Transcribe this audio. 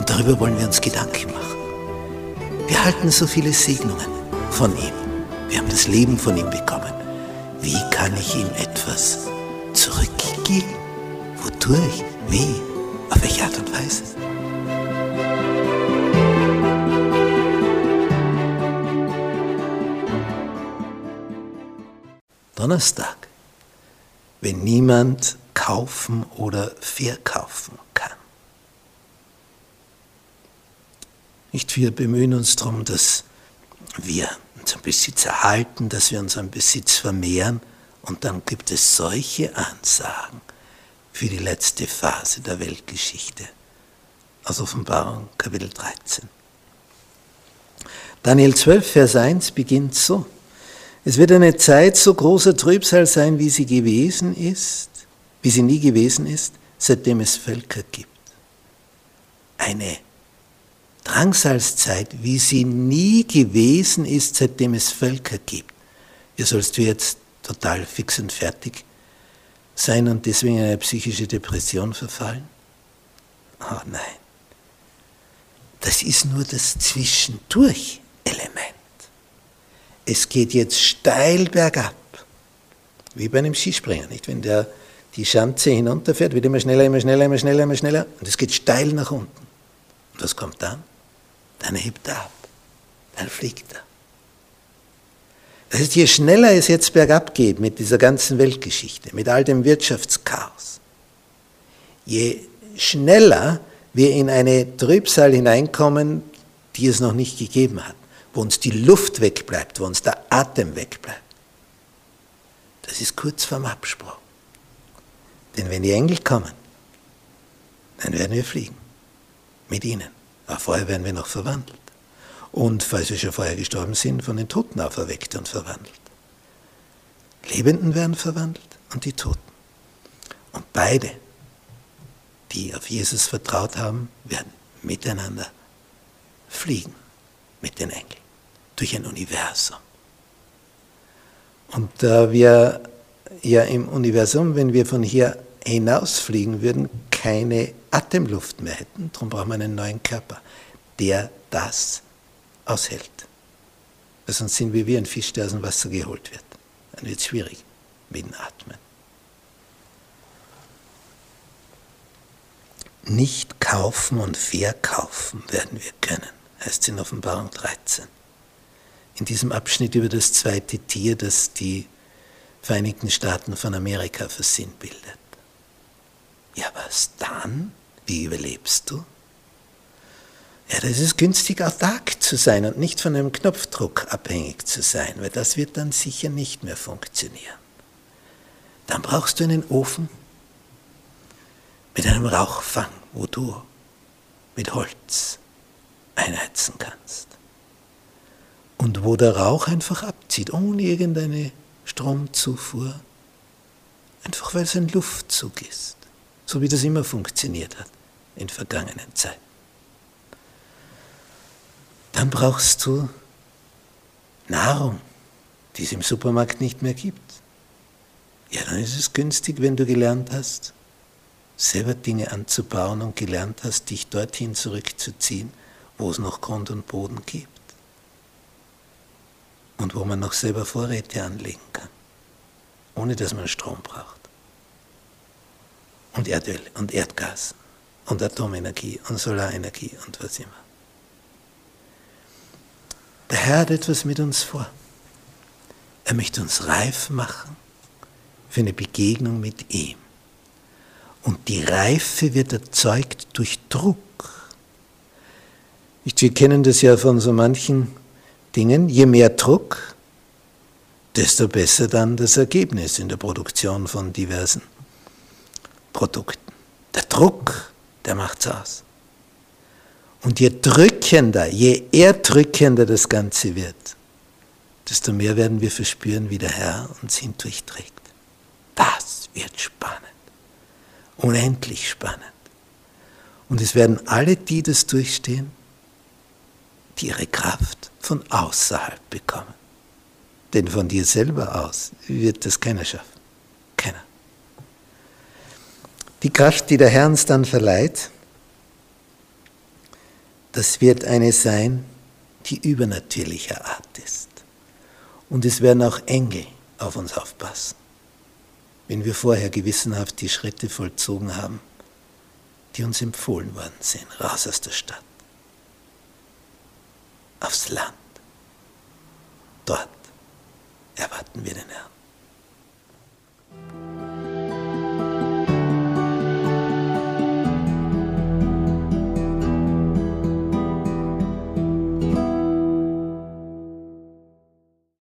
Und darüber wollen wir uns Gedanken machen. Wir halten so viele Segnungen von ihm. Wir haben das Leben von ihm bekommen. Wie kann ich ihm etwas zurückgeben? Wodurch? Wie? Auf welche Art und Weise? Donnerstag, wenn niemand kaufen oder verkaufen kann. Nicht wir bemühen uns darum, dass wir unseren Besitz erhalten, dass wir unseren Besitz vermehren und dann gibt es solche Ansagen für die letzte Phase der Weltgeschichte aus Offenbarung Kapitel 13. Daniel 12, Vers 1 beginnt so. Es wird eine Zeit so großer Trübsal sein, wie sie gewesen ist, wie sie nie gewesen ist, seitdem es Völker gibt. Eine Drangsalszeit, wie sie nie gewesen ist, seitdem es Völker gibt. Ihr sollst du jetzt total fix und fertig sein und deswegen in eine psychische Depression verfallen? Oh nein. Das ist nur das Zwischendurch-Element. Es geht jetzt steil bergab, wie bei einem Skispringer, nicht? Wenn der die Schanze hinunterfährt, wird immer schneller, immer schneller, immer schneller, immer schneller und es geht steil nach unten. Was kommt dann? Dann hebt er ab, dann fliegt er. Das heißt, je schneller es jetzt bergab geht mit dieser ganzen Weltgeschichte, mit all dem Wirtschaftschaos, je schneller wir in eine Trübsal hineinkommen, die es noch nicht gegeben hat, wo uns die Luft wegbleibt, wo uns der Atem wegbleibt. Das ist kurz vorm Abspruch. Denn wenn die Engel kommen, dann werden wir fliegen. Mit ihnen. Aber vorher werden wir noch verwandelt und, falls wir schon vorher gestorben sind, von den Toten auferweckt und verwandelt. Lebenden werden verwandelt und die Toten. Und beide, die auf Jesus vertraut haben, werden miteinander fliegen mit den Engeln durch ein Universum. Und da wir ja im Universum, wenn wir von hier hinausfliegen würden, keine Atemluft mehr hätten, darum brauchen wir einen neuen Körper, der das aushält. Weil sonst sind wir wie ein Fisch, der aus dem Wasser geholt wird. Dann wird es schwierig mit dem Atmen. Nicht kaufen und verkaufen werden wir können, heißt es in Offenbarung 13. In diesem Abschnitt über das zweite Tier, das die Vereinigten Staaten von Amerika versinnbildet. Ja, was dann? Wie überlebst du? Ja, das ist günstig, autark zu sein und nicht von einem Knopfdruck abhängig zu sein, weil das wird dann sicher nicht mehr funktionieren. Dann brauchst du einen Ofen mit einem Rauchfang, wo du mit Holz einheizen kannst. Und wo der Rauch einfach abzieht, ohne irgendeine Stromzufuhr, einfach weil es ein Luftzug ist, so wie das immer funktioniert hat in vergangenen Zeiten dann brauchst du Nahrung, die es im Supermarkt nicht mehr gibt. Ja, dann ist es günstig, wenn du gelernt hast, selber Dinge anzubauen und gelernt hast, dich dorthin zurückzuziehen, wo es noch Grund und Boden gibt. Und wo man noch selber Vorräte anlegen kann, ohne dass man Strom braucht. Und Erdöl und Erdgas und Atomenergie und Solarenergie und was immer. Der Herr hat etwas mit uns vor. Er möchte uns reif machen für eine Begegnung mit ihm. Und die Reife wird erzeugt durch Druck. Wir kennen das ja von so manchen Dingen. Je mehr Druck, desto besser dann das Ergebnis in der Produktion von diversen Produkten. Der Druck, der macht's aus. Und je drückender, je erdrückender das Ganze wird, desto mehr werden wir verspüren, wie der Herr uns hindurchträgt. Das wird spannend. Unendlich spannend. Und es werden alle die das durchstehen, die ihre Kraft von außerhalb bekommen. Denn von dir selber aus wird das keiner schaffen. Keiner. Die Kraft, die der Herr uns dann verleiht, das wird eine sein, die übernatürlicher Art ist. Und es werden auch Engel auf uns aufpassen, wenn wir vorher gewissenhaft die Schritte vollzogen haben, die uns empfohlen worden sind, raus aus der Stadt, aufs Land. Dort erwarten wir den Herrn.